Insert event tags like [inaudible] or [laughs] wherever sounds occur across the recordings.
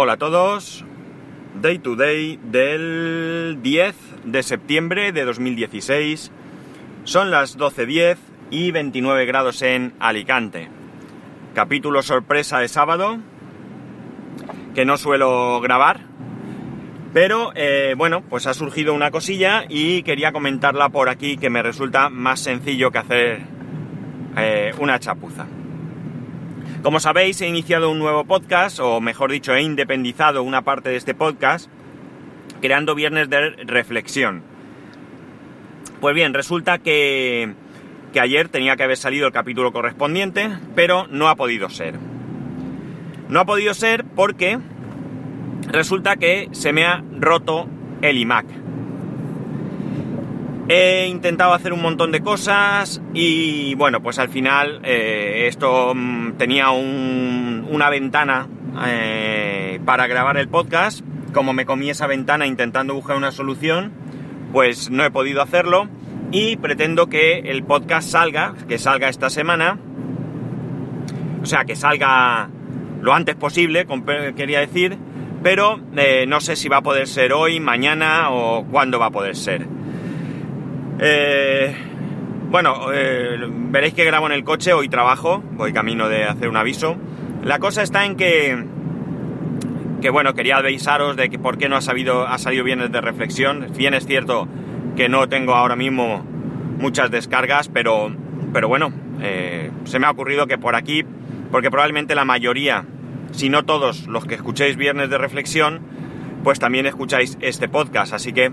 Hola a todos. Day to day del 10 de septiembre de 2016. Son las 12.10 y 29 grados en Alicante. Capítulo sorpresa de sábado que no suelo grabar. Pero eh, bueno, pues ha surgido una cosilla y quería comentarla por aquí que me resulta más sencillo que hacer eh, una chapuza. Como sabéis, he iniciado un nuevo podcast, o mejor dicho, he independizado una parte de este podcast, creando viernes de reflexión. Pues bien, resulta que, que ayer tenía que haber salido el capítulo correspondiente, pero no ha podido ser. No ha podido ser porque resulta que se me ha roto el iMac. He intentado hacer un montón de cosas y bueno, pues al final eh, esto mm, tenía una ventana eh, para grabar el podcast. Como me comí esa ventana intentando buscar una solución, pues no he podido hacerlo y pretendo que el podcast salga, que salga esta semana. O sea, que salga lo antes posible, quería decir, pero eh, no sé si va a poder ser hoy, mañana o cuándo va a poder ser. Eh, bueno, eh, veréis que grabo en el coche, hoy trabajo, voy camino de hacer un aviso. La cosa está en que, que bueno, quería avisaros de que por qué no ha, sabido, ha salido bien de reflexión. Bien es cierto que no tengo ahora mismo muchas descargas, pero, pero bueno, eh, se me ha ocurrido que por aquí, porque probablemente la mayoría, si no todos los que escuchéis viernes de reflexión, pues también escucháis este podcast, así que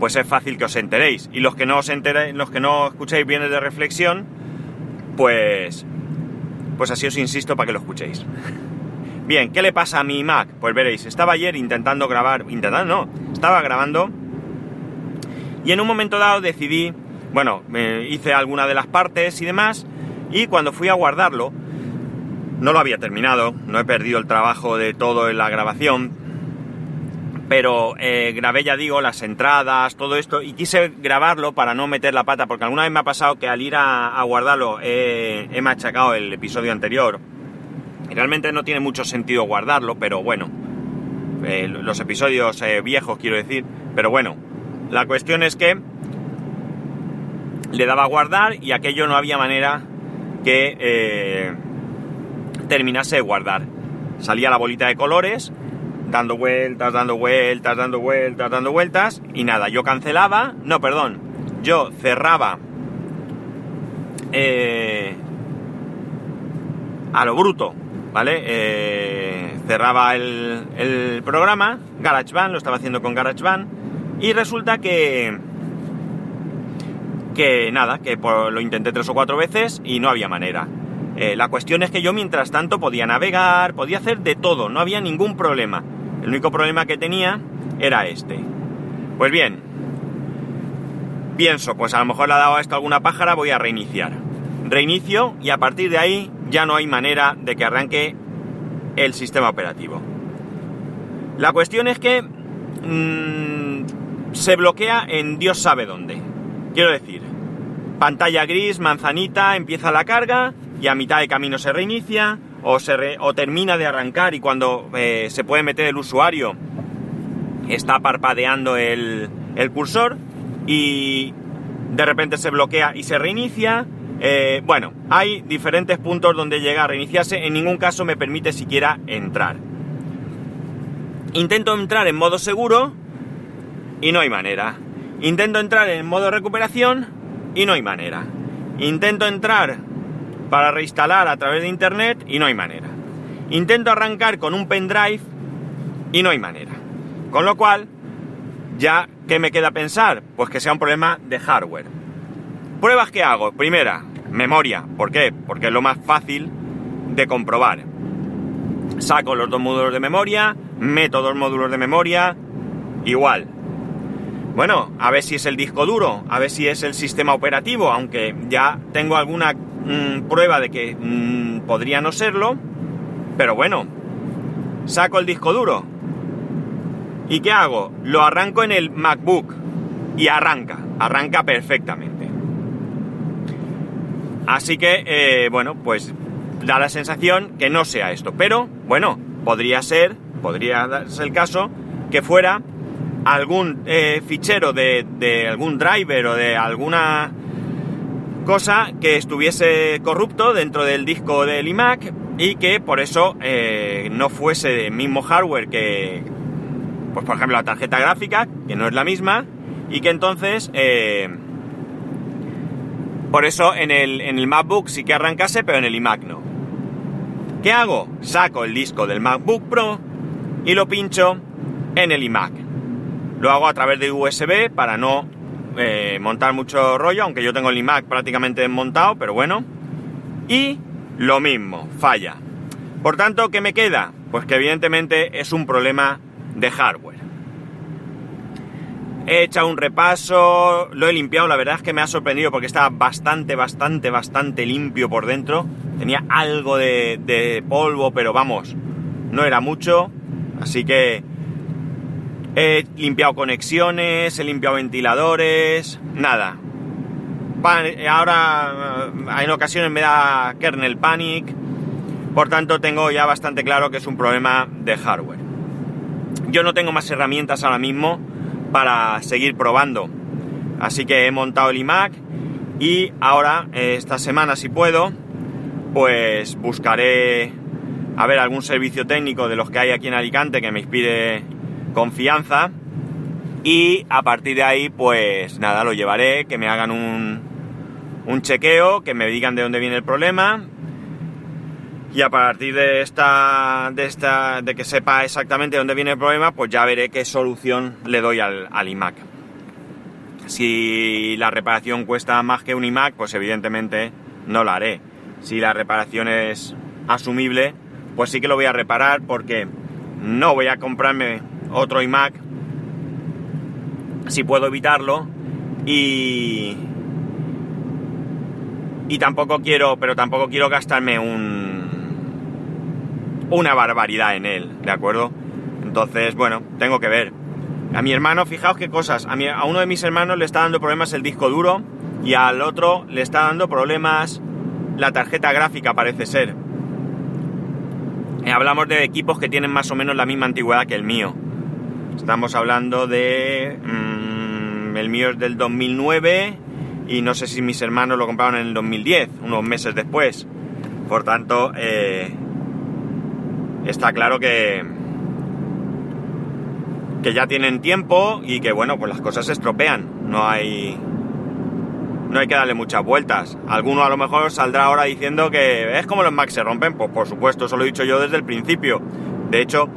pues es fácil que os enteréis. Y los que no os enteréis, los que no escuchéis bienes de reflexión, pues, pues así os insisto para que lo escuchéis. Bien, ¿qué le pasa a mi Mac? Pues veréis, estaba ayer intentando grabar, intentando no, estaba grabando y en un momento dado decidí, bueno, me hice alguna de las partes y demás y cuando fui a guardarlo, no lo había terminado, no he perdido el trabajo de todo en la grabación, pero eh, grabé, ya digo, las entradas, todo esto, y quise grabarlo para no meter la pata, porque alguna vez me ha pasado que al ir a, guardarlo he machacado el episodio anterior. Realmente no tiene mucho sentido guardarlo, pero bueno, eh, los episodios eh, viejos quiero decir, pero bueno, la cuestión es que le daba a guardar y aquello no había manera que terminase de guardar. Salía la bolita de colores dando vueltas, dando vueltas, dando vueltas, dando vueltas, y nada, yo cancelaba, no, perdón, yo cerraba eh, a lo bruto, ¿vale? Eh, cerraba el, el programa, GarageBand, lo estaba haciendo con GarageBand, y resulta que que nada, que lo intenté tres o cuatro veces y no había manera. Eh, la cuestión es que yo mientras tanto podía navegar, podía hacer de todo, no había ningún problema. El único problema que tenía era este. Pues bien, pienso, pues a lo mejor le ha dado a esto alguna pájara, voy a reiniciar. Reinicio y a partir de ahí ya no hay manera de que arranque el sistema operativo. La cuestión es que mm, se bloquea en Dios sabe dónde. Quiero decir, pantalla gris, manzanita, empieza la carga y a mitad de camino se reinicia, o, se o termina de arrancar y cuando eh, se puede meter el usuario está parpadeando el, el, cursor y de repente se bloquea y se reinicia. Eh, bueno, hay diferentes puntos donde llega a reiniciarse, en ningún caso me permite siquiera entrar. Intento entrar en modo seguro y no hay manera. Intento entrar en modo recuperación y no hay manera. Intento entrar para reinstalar a través de internet y no hay manera. Intento arrancar con un pendrive y no hay manera. Con lo cual, ya, ¿qué me queda pensar? Pues que sea un problema de hardware. Pruebas que hago. Primera, memoria. ¿Por qué? Porque es lo más fácil de comprobar. Saco los dos módulos de memoria, meto dos módulos de memoria, igual. Bueno, a ver si es el disco duro, a ver si es el sistema operativo, aunque ya tengo alguna Mm, prueba de que mm, podría no serlo, pero bueno, saco el disco duro. ¿Y qué hago? Lo arranco en el MacBook y arranca, arranca perfectamente. Así que, eh, bueno, pues da la sensación que no sea esto. Pero, bueno, podría ser, podría darse el caso, que fuera algún eh, fichero de, de algún driver o de alguna cosa que estuviese corrupto dentro del disco del iMac y que por eso eh, no fuese del mismo hardware que, pues por ejemplo, la tarjeta gráfica, que no es la misma, y que entonces, eh, por eso en el, en el MacBook sí que arrancase, pero en el iMac no. ¿Qué hago? Saco el disco del MacBook Pro y lo pincho en el iMac. Lo hago a través de USB para no eh, montar mucho rollo, aunque yo tengo el iMac prácticamente desmontado, pero bueno. Y lo mismo, falla. Por tanto, ¿qué me queda? Pues que evidentemente es un problema de hardware. He echado un repaso, lo he limpiado, la verdad es que me ha sorprendido porque estaba bastante, bastante, bastante limpio por dentro. Tenía algo de, de polvo, pero vamos, no era mucho. Así que He limpiado conexiones, he limpiado ventiladores, nada. Ahora eh, en ocasiones me da kernel panic, por tanto tengo ya bastante claro que es un problema de hardware. Yo no tengo más herramientas ahora mismo para seguir probando, así que he montado el iMac y ahora, esta semana si puedo, pues buscaré a ver algún servicio técnico de los que hay aquí en Alicante que me inspire confianza y a partir de ahí pues nada, lo llevaré, que me hagan un, un chequeo, que me digan de dónde viene el problema y a partir de esta, de esta, de que sepa exactamente dónde viene el problema, pues ya veré qué solución le doy al, al iMac. Si la reparación cuesta más que un iMac, pues evidentemente no la haré. Si la reparación es asumible, pues sí que lo voy a reparar porque no voy a comprarme otro iMac si puedo evitarlo y y tampoco quiero pero tampoco quiero gastarme un una barbaridad en él de acuerdo entonces bueno tengo que ver. A mi hermano fijaos qué cosas. A, a uno de mis hermanos le está dando problemas el disco duro y al otro le está dando problemas la tarjeta gráfica parece ser. Hablamos de equipos que tienen más o menos la misma antigüedad que el mío Estamos hablando de... Mm, el mío es del 2009 y no sé si mis hermanos lo compraron en el 2010, unos meses después. Por tanto, eh, está claro que, que ya tienen tiempo y que bueno, pues las cosas se estropean. No hay, no hay que darle muchas vueltas. Alguno a lo mejor saldrá ahora diciendo que es como los Mac se rompen. Pues por supuesto, eso lo he dicho yo desde el principio. De hecho,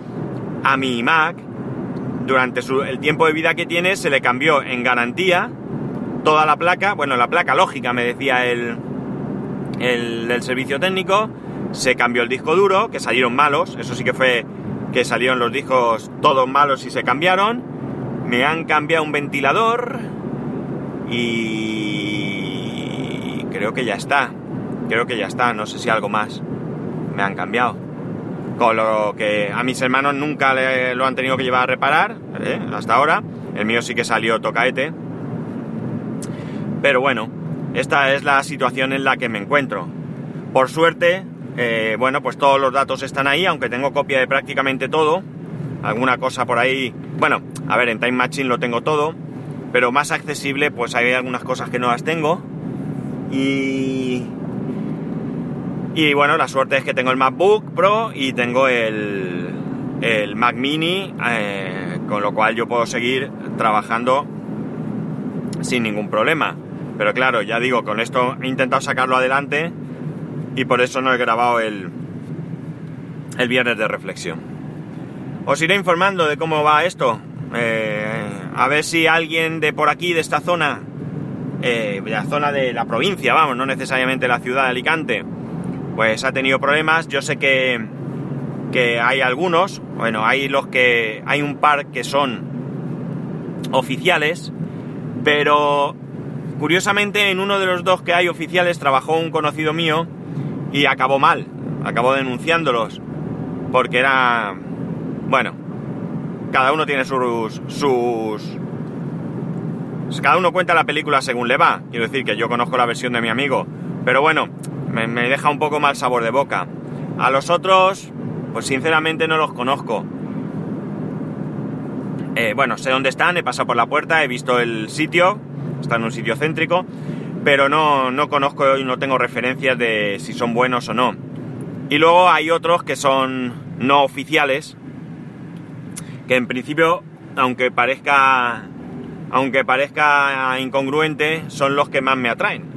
a mi Mac durante el tiempo de vida que tiene se le cambió en garantía toda la placa, bueno, la placa lógica me decía el, el servicio técnico, se cambió el disco duro, que salieron malos, eso sí que fue que salieron los discos todos malos y se cambiaron, me han cambiado un ventilador y creo que ya está, creo que ya está, no sé si algo más. Me han cambiado con lo que a mis hermanos nunca lo han tenido que llevar a reparar, ¿eh? hasta ahora. El mío sí que salió tocaete. Pero bueno, esta es la situación en la que me encuentro. Por suerte, eh, bueno, pues todos los datos están ahí, aunque tengo copia de prácticamente todo. Alguna cosa por ahí. Bueno, a ver, en Time Machine lo tengo todo, pero más accesible, pues hay algunas cosas que no las tengo. Y y bueno, la suerte es que tengo el MacBook Pro y tengo el, el Mac Mini, eh, con lo cual yo puedo seguir trabajando sin ningún problema. Pero claro, ya digo, con esto he intentado sacarlo adelante y por eso no he grabado el, el viernes de reflexión. Os iré informando de cómo va esto. Eh, a ver si alguien de por aquí, de esta zona, eh, de la zona de la provincia, vamos, no necesariamente la ciudad de Alicante, pues ha tenido problemas. Yo sé que, que hay algunos, bueno, hay los que, hay un par que son oficiales, pero curiosamente en uno de los dos que hay oficiales trabajó un conocido mío y acabó mal, acabó denunciándolos, porque era, bueno, cada uno tiene sus, sus, cada uno cuenta la película según le va, quiero decir que yo conozco la versión de mi amigo, pero bueno, me, deja un poco mal sabor de boca. A los otros, Pues sinceramente no los conozco. Eh, bueno, sé dónde están, he pasado por la puerta, he visto el sitio, está en un sitio céntrico, pero no, no conozco y no tengo referencias de si son buenos o no. Y luego hay otros que son no oficiales, que en principio, aunque parezca, aunque parezca incongruente, son los que más me atraen.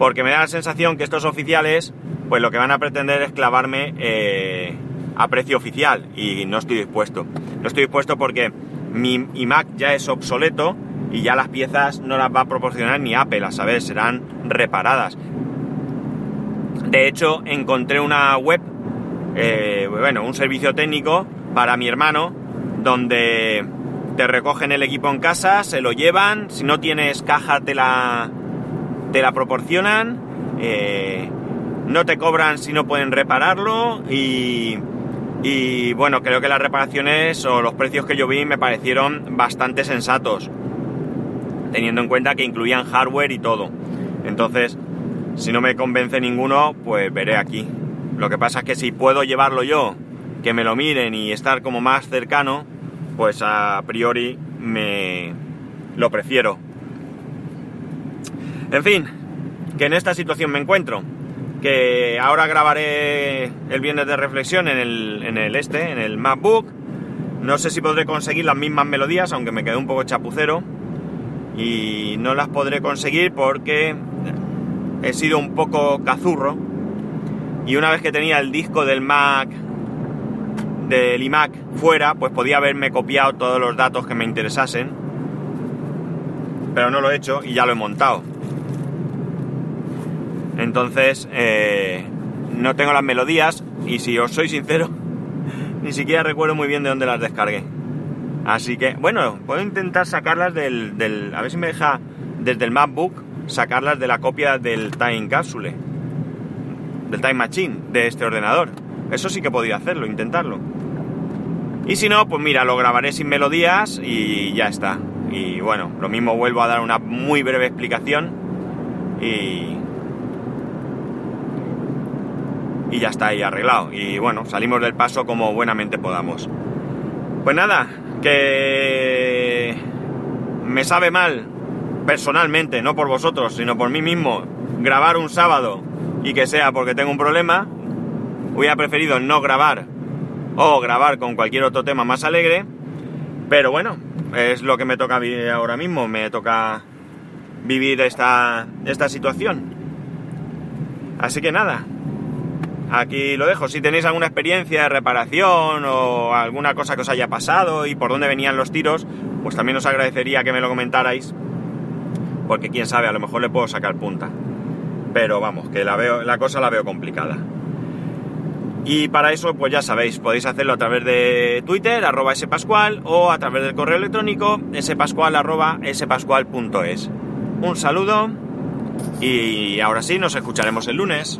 Porque me da la sensación que estos oficiales, pues lo que van a pretender es clavarme eh, a precio oficial y no estoy dispuesto. No estoy dispuesto porque mi iMac ya es obsoleto y ya las piezas no las va a proporcionar ni Apple, a saber, serán reparadas. De hecho, encontré una web, eh, bueno, un servicio técnico para mi hermano, donde te recogen el equipo en casa, se lo llevan, si no tienes caja te la, te la proporcionan, eh, no te cobran si no pueden repararlo y, y bueno, creo que las reparaciones o los precios que yo vi me parecieron bastante sensatos, teniendo en cuenta que incluían hardware y todo. Entonces, si no me convence ninguno, pues veré aquí. Lo que pasa es que si puedo llevarlo yo, que me lo miren y estar como más cercano, pues a priori me lo prefiero. En fin, que en esta situación me encuentro. Que ahora grabaré el viernes de reflexión en el, en el este, en el MacBook. No sé si podré conseguir las mismas melodías, aunque me quedé un poco chapucero. Y no las podré conseguir porque he sido un poco cazurro y una vez que tenía el disco del Mac del iMac fuera, pues podía haberme copiado todos los datos que me interesasen, pero no lo he hecho y ya lo he montado. Entonces, eh, no tengo las melodías y si os soy sincero, [laughs] ni siquiera recuerdo muy bien de dónde las descargué. Así que, bueno, puedo intentar sacarlas del, del a ver si me deja desde el MacBook sacarlas de la copia del Time Capsule, del Time Machine de este ordenador. Eso sí que podría hacerlo, intentarlo. Y si no, pues mira, lo grabaré sin melodías y ya está. Y bueno, lo mismo vuelvo a dar una muy breve explicación y... Y ya está ahí arreglado. Y bueno, salimos del paso como buenamente podamos. Pues nada, que me sabe mal personalmente, no por vosotros, sino por mí mismo, grabar un sábado y que sea porque tengo un problema, hubiera preferido no grabar o grabar con cualquier otro tema más alegre, pero bueno, es lo que me toca vivir ahora mismo, me toca vivir esta, esta situación. Así que nada, aquí lo dejo. Si tenéis alguna experiencia de reparación o alguna cosa que os haya pasado y por dónde venían los tiros, pues también os agradecería que me lo comentarais porque quién sabe, a lo mejor le puedo sacar punta. Pero vamos, que la, veo, la cosa la veo complicada. Y para eso, pues ya sabéis, podéis hacerlo a través de Twitter, arroba spascual, o a través del correo electrónico, spascual, arroba spascual.es. Un saludo y ahora sí, nos escucharemos el lunes.